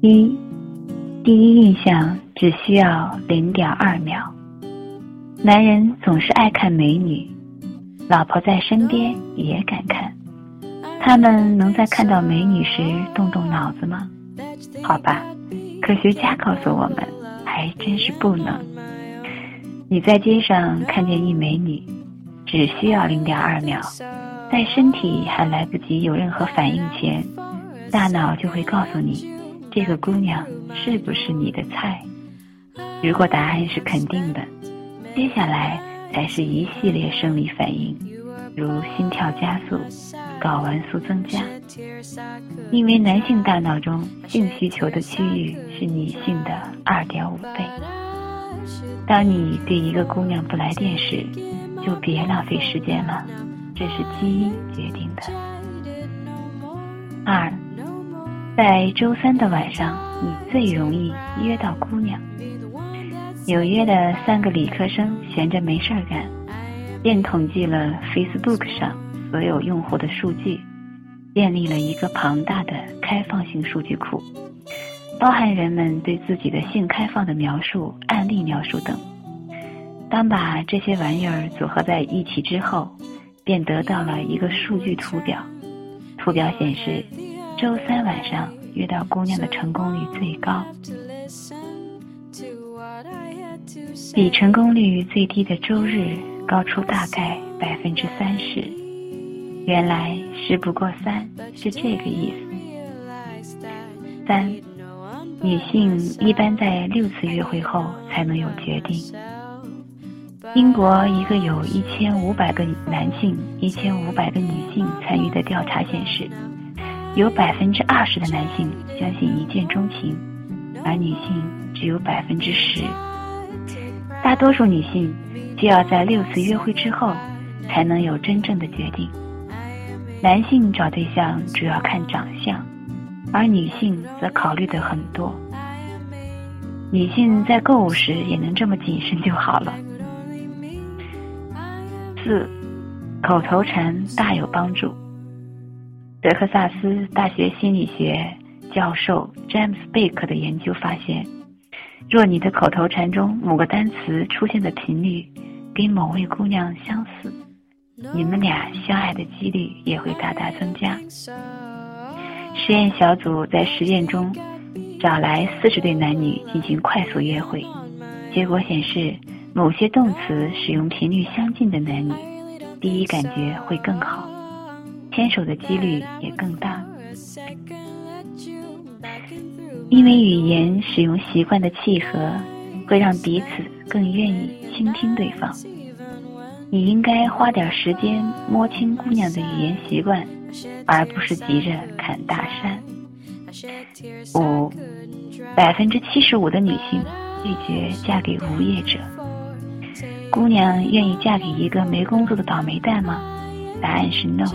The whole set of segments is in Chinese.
一，第一印象只需要零点二秒。男人总是爱看美女，老婆在身边也敢看。他们能在看到美女时动动脑子吗？好吧，科学家告诉我们，还真是不能。你在街上看见一美女，只需要零点二秒，在身体还来不及有任何反应前，大脑就会告诉你。这个姑娘是不是你的菜？如果答案是肯定的，接下来才是一系列生理反应，如心跳加速、睾丸素增加。因为男性大脑中性需求的区域是女性的二点五倍。当你对一个姑娘不来电时，就别浪费时间了，这是基因决定的。二。在周三的晚上，你最容易约到姑娘。纽约的三个理科生闲着没事儿干，便统计了 Facebook 上所有用户的数据，建立了一个庞大的开放性数据库，包含人们对自己的性开放的描述、案例描述等。当把这些玩意儿组合在一起之后，便得到了一个数据图表。图表显示。周三晚上约到姑娘的成功率最高，比成功率最低的周日高出大概百分之三十。原来事不过三是这个意思。三，女性一般在六次约会后才能有决定。英国一个有一千五百个男性、一千五百个女性参与的调查显示。有百分之二十的男性相信一见钟情，而女性只有百分之十。大多数女性需要在六次约会之后才能有真正的决定。男性找对象主要看长相，而女性则考虑的很多。女性在购物时也能这么谨慎就好了。四，口头禅大有帮助。德克萨斯大学心理学教授詹姆斯·贝克的研究发现，若你的口头禅中某个单词出现的频率跟某位姑娘相似，你们俩相爱的几率也会大大增加。实验小组在实验中找来四十对男女进行快速约会，结果显示，某些动词使用频率相近的男女，第一感觉会更好。牵手的几率也更大，因为语言使用习惯的契合，会让彼此更愿意倾听对方。你应该花点时间摸清姑娘的语言习惯，而不是急着砍大山。五，百分之七十五的女性拒绝嫁给无业者。姑娘愿意嫁给一个没工作的倒霉蛋吗？答案是 no。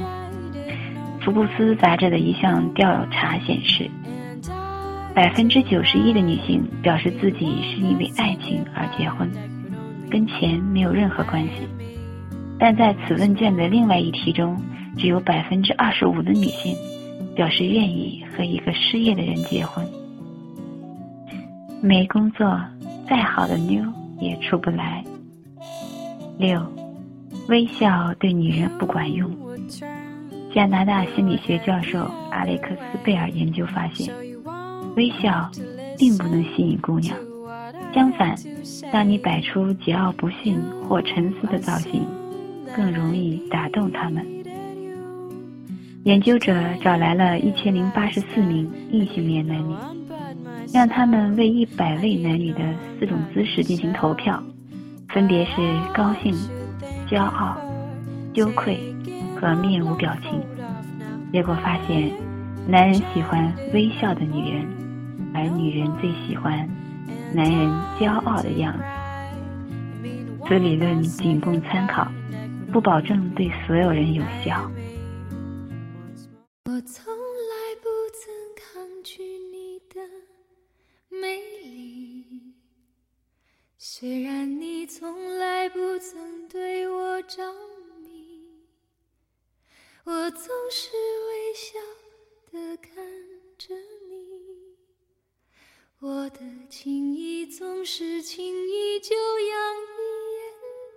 福布斯杂志的一项调查显示，百分之九十一的女性表示自己是因为爱情而结婚，跟钱没有任何关系。但在此问卷的另外一题中，只有百分之二十五的女性表示愿意和一个失业的人结婚。没工作，再好的妞也出不来。六，微笑对女人不管用。加拿大心理学教授阿雷克斯贝尔研究发现，微笑并不能吸引姑娘。相反，当你摆出桀骜不驯或沉思的造型，更容易打动他们。研究者找来了一千零八十四名异性恋男女，让他们为一百位男女的四种姿势进行投票，分别是高兴、骄傲、羞愧。和面无表情，结果发现，男人喜欢微笑的女人，而女人最喜欢男人骄傲的样子。此理论仅供参考，不保证对所有人有效。我从来不曾抗拒你的美丽，虽然你从来不曾对我着。我总是微笑的看着你，我的情意总是轻易就洋溢眼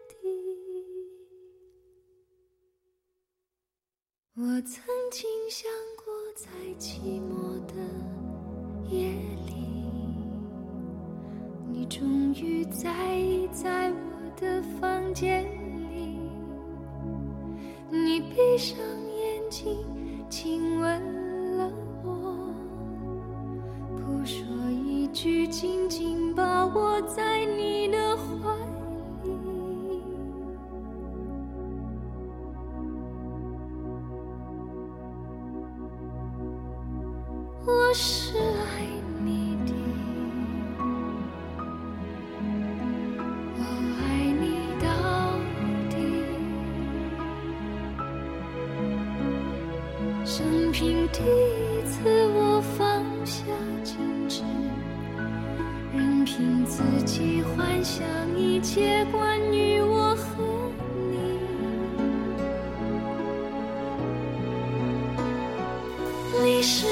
底。我曾经想过，在寂寞的夜里，你终于在意在我的房间里，你闭上眼轻轻吻了我。不说一句紧紧把我在你的生平第一次我放下矜持。任凭自己幻想一切关于我和你，你是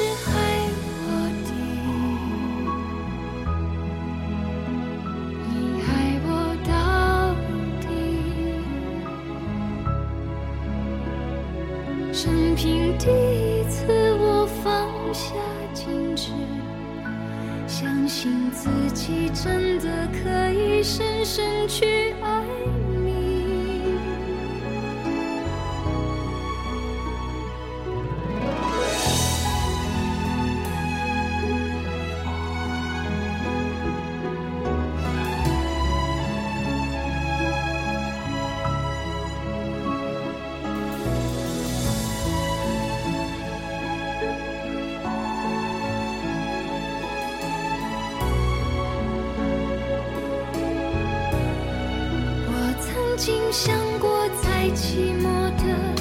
矜持。相信自己真的可以深深去爱你。曾经想过，在寂寞的